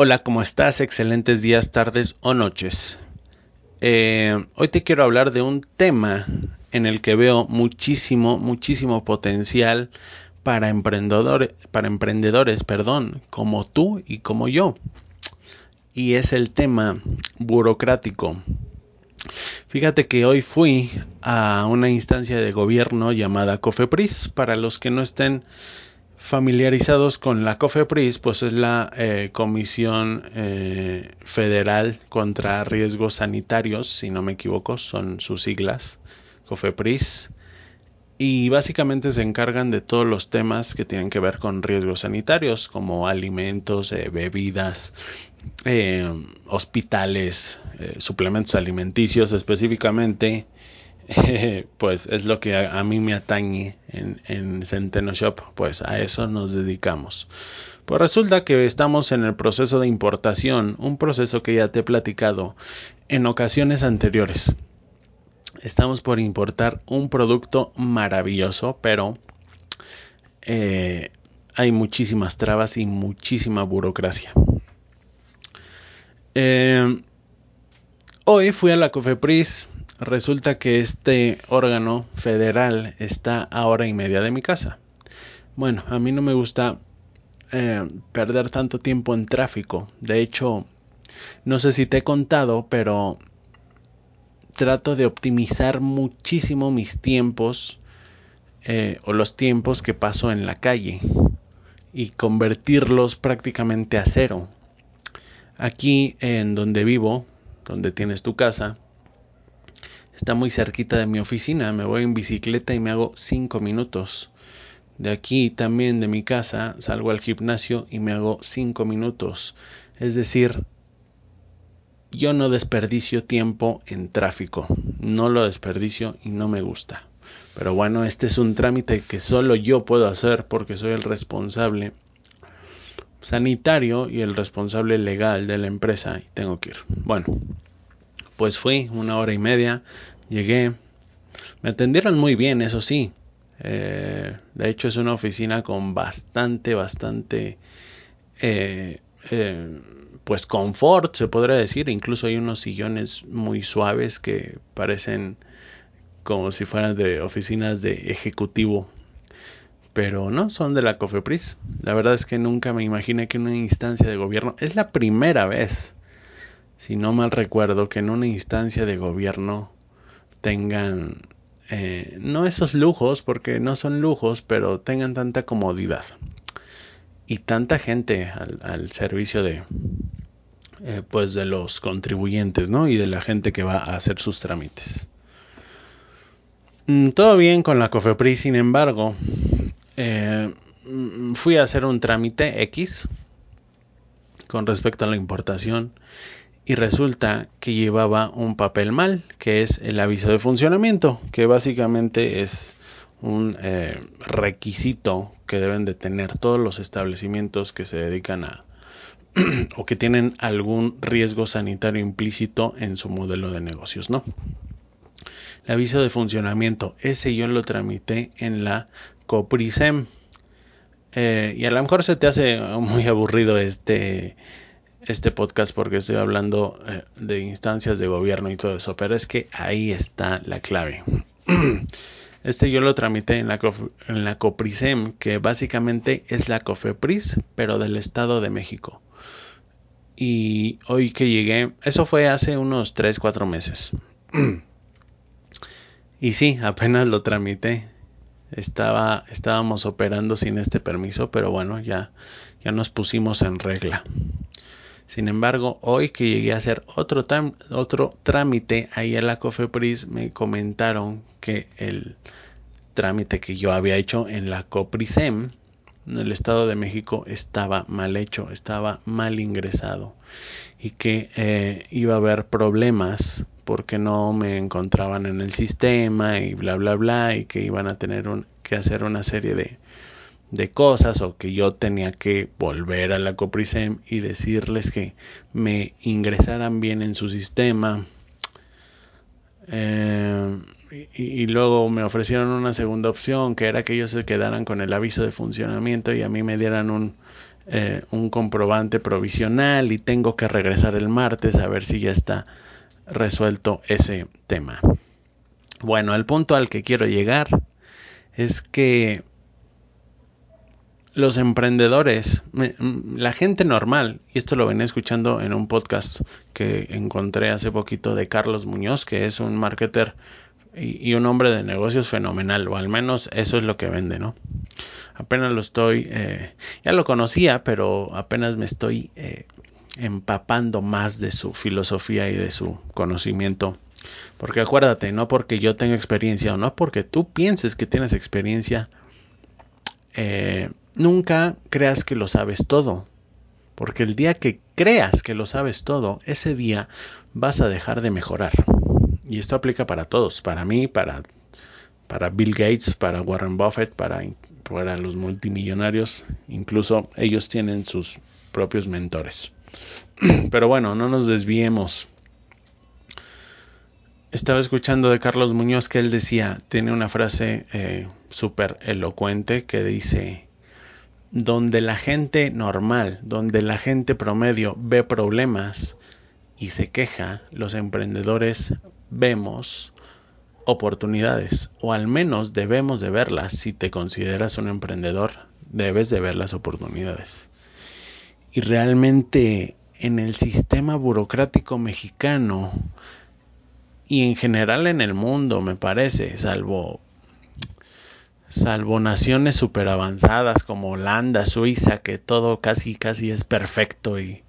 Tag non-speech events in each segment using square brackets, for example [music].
Hola, ¿cómo estás? Excelentes días, tardes o noches. Eh, hoy te quiero hablar de un tema en el que veo muchísimo, muchísimo potencial para emprendedores, para emprendedores, perdón, como tú y como yo. Y es el tema burocrático. Fíjate que hoy fui a una instancia de gobierno llamada COFEPRIS. Para los que no estén familiarizados con la COFEPRIS, pues es la eh, Comisión eh, Federal contra Riesgos Sanitarios, si no me equivoco, son sus siglas, COFEPRIS. Y básicamente se encargan de todos los temas que tienen que ver con riesgos sanitarios, como alimentos, eh, bebidas, hospitales, suplementos alimenticios específicamente, [laughs] pues es lo que a, mí me atañe en, en, Centeno Shop, pues a eso nos dedicamos. Pues resulta que estamos en el proceso de importación, un proceso que ya te he platicado en ocasiones anteriores. Estamos por importar un producto maravilloso, pero eh, hay muchísimas trabas y muchísima burocracia. Eh, hoy fui a la Cofepris Resulta que este órgano federal está a hora y media de mi casa. Bueno, a mí no me gusta eh, perder tanto tiempo en tráfico. De hecho, no sé si te he contado, pero trato de optimizar muchísimo mis tiempos eh, o los tiempos que paso en la calle y convertirlos prácticamente a cero. Aquí en donde vivo, donde tienes tu casa, Está muy cerquita de mi oficina, me voy en bicicleta y me hago 5 minutos. De aquí también de mi casa salgo al gimnasio y me hago 5 minutos. Es decir, yo no desperdicio tiempo en tráfico. No lo desperdicio y no me gusta. Pero bueno, este es un trámite que solo yo puedo hacer porque soy el responsable sanitario y el responsable legal de la empresa y tengo que ir. Bueno, pues fui una hora y media, llegué, me atendieron muy bien, eso sí. Eh, de hecho es una oficina con bastante, bastante, eh, eh, pues confort, se podría decir. Incluso hay unos sillones muy suaves que parecen como si fueran de oficinas de ejecutivo. Pero no, son de la COFEPRIS. La verdad es que nunca me imaginé que una instancia de gobierno, es la primera vez si no mal recuerdo, que en una instancia de gobierno tengan, eh, no esos lujos, porque no son lujos, pero tengan tanta comodidad y tanta gente al, servicio de, eh, pues de los contribuyentes, ¿no? Y de la gente que va a hacer sus trámites. Mm, todo bien con la COFEPRIS, sin embargo, eh, mm, fui a hacer un trámite X con respecto a la importación y resulta que llevaba un papel mal, que es el aviso de funcionamiento, que básicamente es un eh, requisito que deben de tener todos los establecimientos que se dedican a, [clears throat] o que tienen algún riesgo sanitario implícito en su modelo de negocios, ¿no? El aviso de funcionamiento, ese yo lo tramité en la Coprisem. Eh, y a lo mejor se te hace muy aburrido este, este podcast porque estoy hablando eh, de instancias de gobierno y todo eso, pero es que ahí está la clave. [clears throat] Este yo lo tramité en la, en la Coprisem, que básicamente es la Cofepris, pero del Estado de México. Y hoy que llegué, eso fue hace unos 3, 4 meses. [clears throat] y sí, apenas lo tramité. Estaba, estábamos operando sin este permiso, pero bueno, ya, ya nos pusimos en regla. Sin embargo, hoy que llegué a hacer otro, otro trámite ahí a la Cofepris, me comentaron que el trámite que yo había hecho en la Coprisem, en el Estado de México, estaba mal hecho, estaba mal ingresado y que eh, iba a haber problemas porque no me encontraban en el sistema y bla bla bla y que iban a tener que hacer una serie de, de cosas o que yo tenía que volver a la Coprisem y decirles que me ingresaran bien en su sistema. Eh, y, luego me ofrecieron una segunda opción que era que ellos se quedaran con el aviso de funcionamiento y a mí me dieran un, eh, un comprobante provisional y tengo que regresar el martes a ver si ya está resuelto ese tema. Bueno, el punto al que quiero llegar es que los emprendedores, la gente normal, y esto lo venía escuchando en un podcast que encontré hace poquito de Carlos Muñoz, que es un marketer y, un hombre de negocios fenomenal, o al menos eso es lo que vende, ¿no? Apenas lo estoy, eh, ya lo conocía, pero apenas me estoy eh, empapando más de su filosofía y de su conocimiento. Porque acuérdate, no porque yo tenga experiencia o no porque tú pienses que tienes experiencia, eh, nunca creas que lo sabes todo. Porque el día que creas que lo sabes todo, ese día vas a dejar de mejorar. Y esto aplica para todos, para mí, para, para Bill Gates, para Warren Buffett, para, para los multimillonarios. Incluso ellos tienen sus propios mentores. [clears throat] Pero bueno, no nos desviemos. Estaba escuchando de Carlos Muñoz que él decía, tiene una frase eh, súper elocuente que dice, donde la gente normal, donde la gente promedio ve problemas y se queja, los emprendedores vemos oportunidades, o al menos debemos de verlas. Si te consideras un emprendedor, debes de ver las oportunidades. Y realmente en el sistema burocrático mexicano y en general en el mundo, me parece, salvo salvo naciones super avanzadas como Holanda, Suiza, que todo casi casi es perfecto y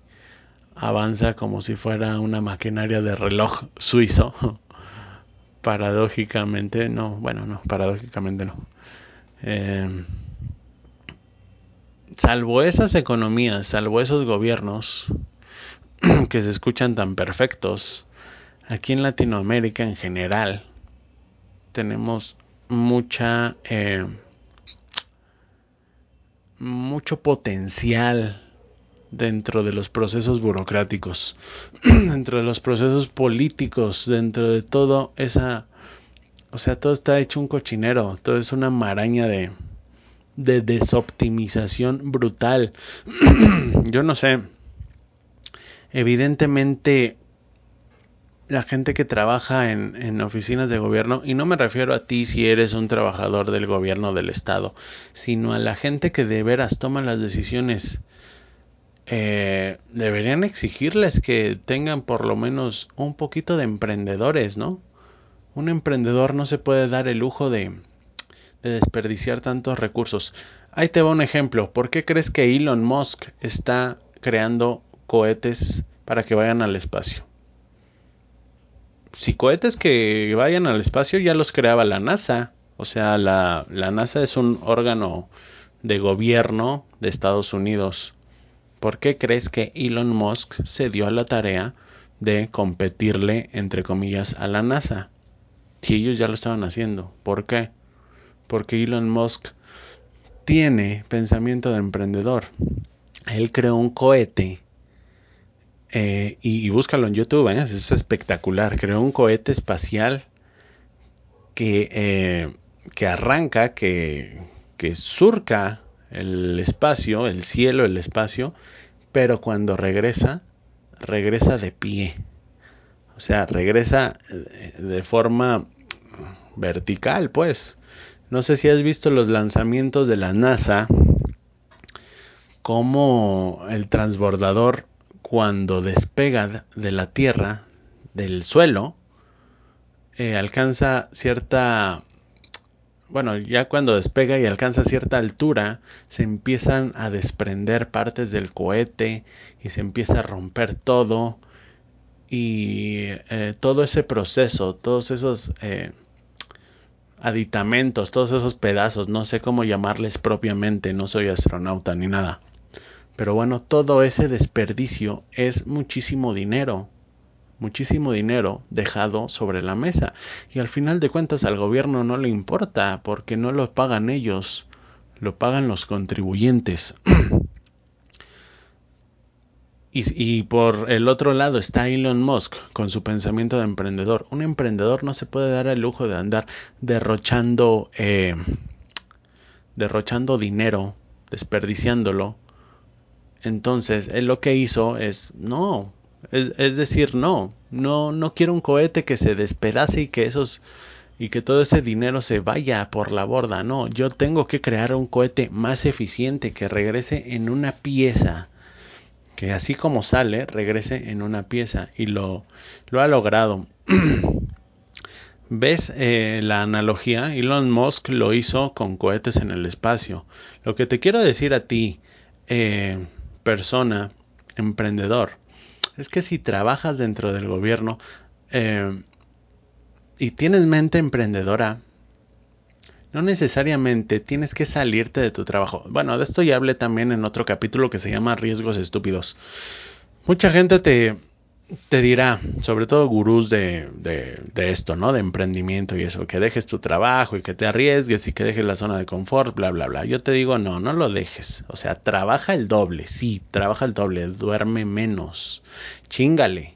avanza como si fuera una maquinaria de reloj suizo. [laughs] paradójicamente, no, bueno, no, paradójicamente no. Eh, salvo esas economías, salvo esos gobiernos [clears throat] que se escuchan tan perfectos, aquí en Latinoamérica en general tenemos mucha eh, mucho potencial dentro de los procesos burocráticos, [clears throat] dentro de los procesos políticos, dentro de todo esa, o sea, todo está hecho un cochinero, todo es una maraña de, de desoptimización brutal. [clears throat] Yo no sé, evidentemente la gente que trabaja en, en, oficinas de gobierno, y no me refiero a ti si eres un trabajador del gobierno del Estado, sino a la gente que de veras toma las decisiones eh, deberían exigirles que tengan por lo menos un poquito de emprendedores, ¿no? Un emprendedor no se puede dar el lujo de, de desperdiciar tantos recursos. Ahí te va un ejemplo. ¿Por qué crees que Elon Musk está creando cohetes para que vayan al espacio? Si cohetes que vayan al espacio ya los creaba la NASA. O sea, la, NASA es un órgano de gobierno de Estados Unidos ¿Por qué crees que Elon Musk se dio a la tarea de competirle, entre comillas, a la NASA? Si ellos ya lo estaban haciendo. ¿Por qué? Porque Elon Musk tiene pensamiento de emprendedor. Él creó un cohete eh, y, búscalo en YouTube, ¿eh? es espectacular. Creó un cohete espacial que, eh, que arranca, que, que surca el espacio, el cielo, el espacio, pero cuando regresa, regresa de pie. O sea, regresa de forma vertical, pues. No sé si has visto los lanzamientos de la NASA, como el transbordador cuando despega de la Tierra, del suelo, eh, alcanza cierta, bueno, ya cuando despega y alcanza cierta altura, se empiezan a desprender partes del cohete y se empieza a romper todo. Y eh, todo ese proceso, todos esos eh, aditamentos, todos esos pedazos, no sé cómo llamarles propiamente, no soy astronauta ni nada pero bueno, todo ese desperdicio es muchísimo dinero, muchísimo dinero dejado sobre la mesa. Y al final de cuentas al gobierno no le importa porque no lo pagan ellos, lo pagan los contribuyentes. [clears throat] Y, por el otro lado está Elon Musk con su pensamiento de emprendedor. Un emprendedor no se puede dar el lujo de andar derrochando, eh, derrochando dinero, desperdiciándolo entonces, él lo que hizo es, no, es, decir, no, no, no quiero un cohete que se despedace y que esos y que todo ese dinero se vaya por la borda. No, yo tengo que crear un cohete más eficiente que regrese en una pieza. Que así como sale, regrese en una pieza. Y lo, lo ha logrado. [clears throat] ¿Ves eh, la analogía? Elon Musk lo hizo con cohetes en el espacio. Lo que te quiero decir a ti, eh, persona, emprendedor, es que si trabajas dentro del gobierno eh, y tienes mente emprendedora, no necesariamente tienes que salirte de tu trabajo. Bueno, de esto ya hablé también en otro capítulo que se llama Riesgos Estúpidos. Mucha gente te, te dirá, sobre todo gurús de, de, esto, ¿no? De emprendimiento y eso, que dejes tu trabajo y que te arriesgues y que dejes la zona de confort, bla, bla, bla. Yo te digo, no, no lo dejes. O sea, trabaja el doble, sí, trabaja el doble, duerme menos, chingale.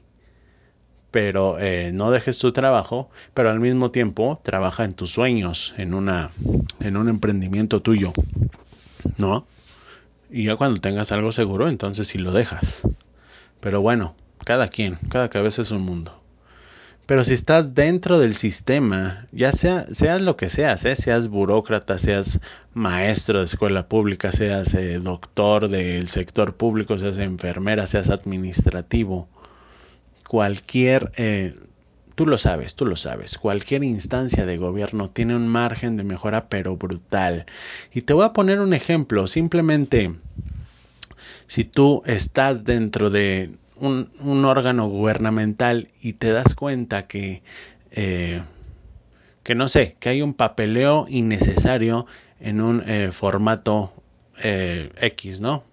Pero eh, no dejes tu trabajo, pero al mismo tiempo trabaja en tus sueños, en, una, en un emprendimiento tuyo, ¿no? Y ya cuando tengas algo seguro, entonces sí lo dejas. Pero bueno, cada quien, cada cabeza es un mundo. Pero si estás dentro del sistema, ya sea, seas lo que seas, ¿eh? seas burócrata, seas maestro de escuela pública, seas eh, doctor del sector público, seas enfermera, seas administrativo, cualquier, eh, tú lo sabes, tú lo sabes, cualquier instancia de gobierno tiene un margen de mejora pero brutal. Y te voy a poner un ejemplo, simplemente si tú estás dentro de un, órgano gubernamental y te das cuenta que, eh, que no sé, que hay un papeleo innecesario en un eh, formato eh, X, ¿no?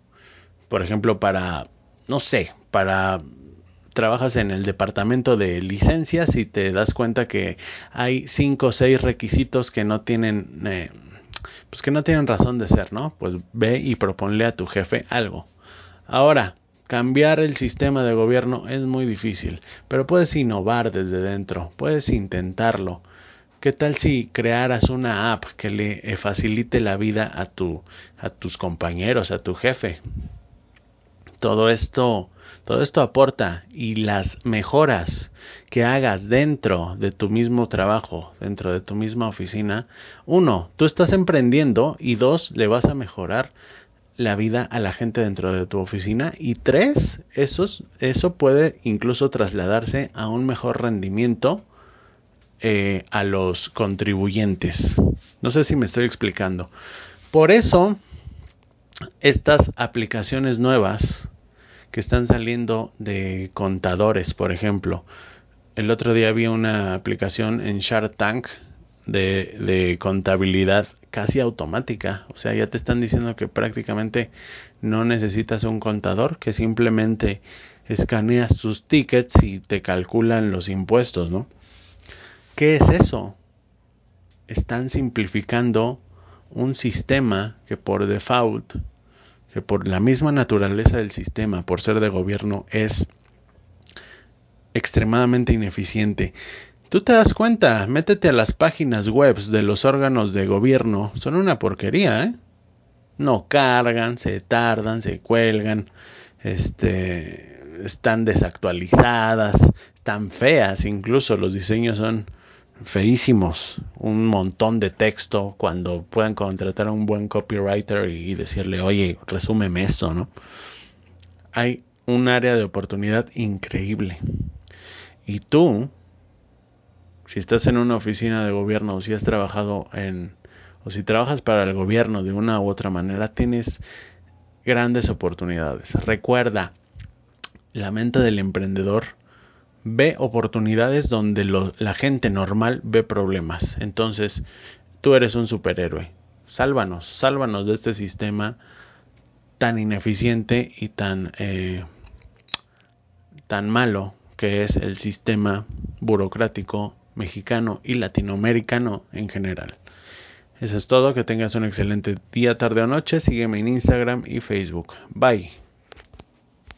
Por ejemplo, para, no sé, para trabajas en el departamento de licencias y te das cuenta que hay cinco o seis requisitos que no tienen pues que no tienen razón de ser, ¿no? Pues ve y proponle a tu jefe algo. Ahora, Cambiar el sistema de gobierno es muy difícil, pero puedes innovar desde dentro, puedes intentarlo. ¿Qué tal si crearas una app que le eh, facilite la vida a, tu, a tus compañeros, a tu jefe? Todo esto, todo esto aporta y las mejoras que hagas dentro de tu mismo trabajo, dentro de tu misma oficina, uno, tú estás emprendiendo y dos, le vas a mejorar la vida a la gente dentro de tu oficina y tres, eso puede incluso trasladarse a un mejor rendimiento eh, a los contribuyentes. No sé si me estoy explicando. Por eso, estas aplicaciones nuevas que están saliendo de contadores, por ejemplo, el otro día vi una aplicación en Shark Tank de contabilidad casi automática. O sea, ya te están diciendo que prácticamente no necesitas un contador, que simplemente escaneas tus tickets y te calculan los impuestos, ¿no? ¿Qué es eso? Están simplificando un sistema que por default, que por la misma naturaleza del sistema, por ser de gobierno, es extremadamente ineficiente. Tú te das cuenta, métete a las páginas web de los órganos de gobierno, son una porquería, ¿eh? No cargan, se tardan, se cuelgan, este, están desactualizadas, están feas, incluso los diseños son feísimos, un montón de texto cuando puedan contratar a un buen copywriter y decirle, oye, resúmeme esto, ¿no? Hay un área de oportunidad increíble. Y tú, si estás en una oficina de gobierno o si has trabajado en, o si trabajas para el gobierno de una u otra manera, tienes grandes oportunidades. Recuerda, la mente del emprendedor ve oportunidades donde la gente normal ve problemas. Entonces, tú eres un superhéroe. Sálvanos, sálvanos de este sistema tan ineficiente y tan, eh, tan malo que es el sistema burocrático mexicano y latinoamericano en general. Eso es todo, que tengas un excelente día, tarde o noche. Sígueme en Instagram y Facebook. Bye.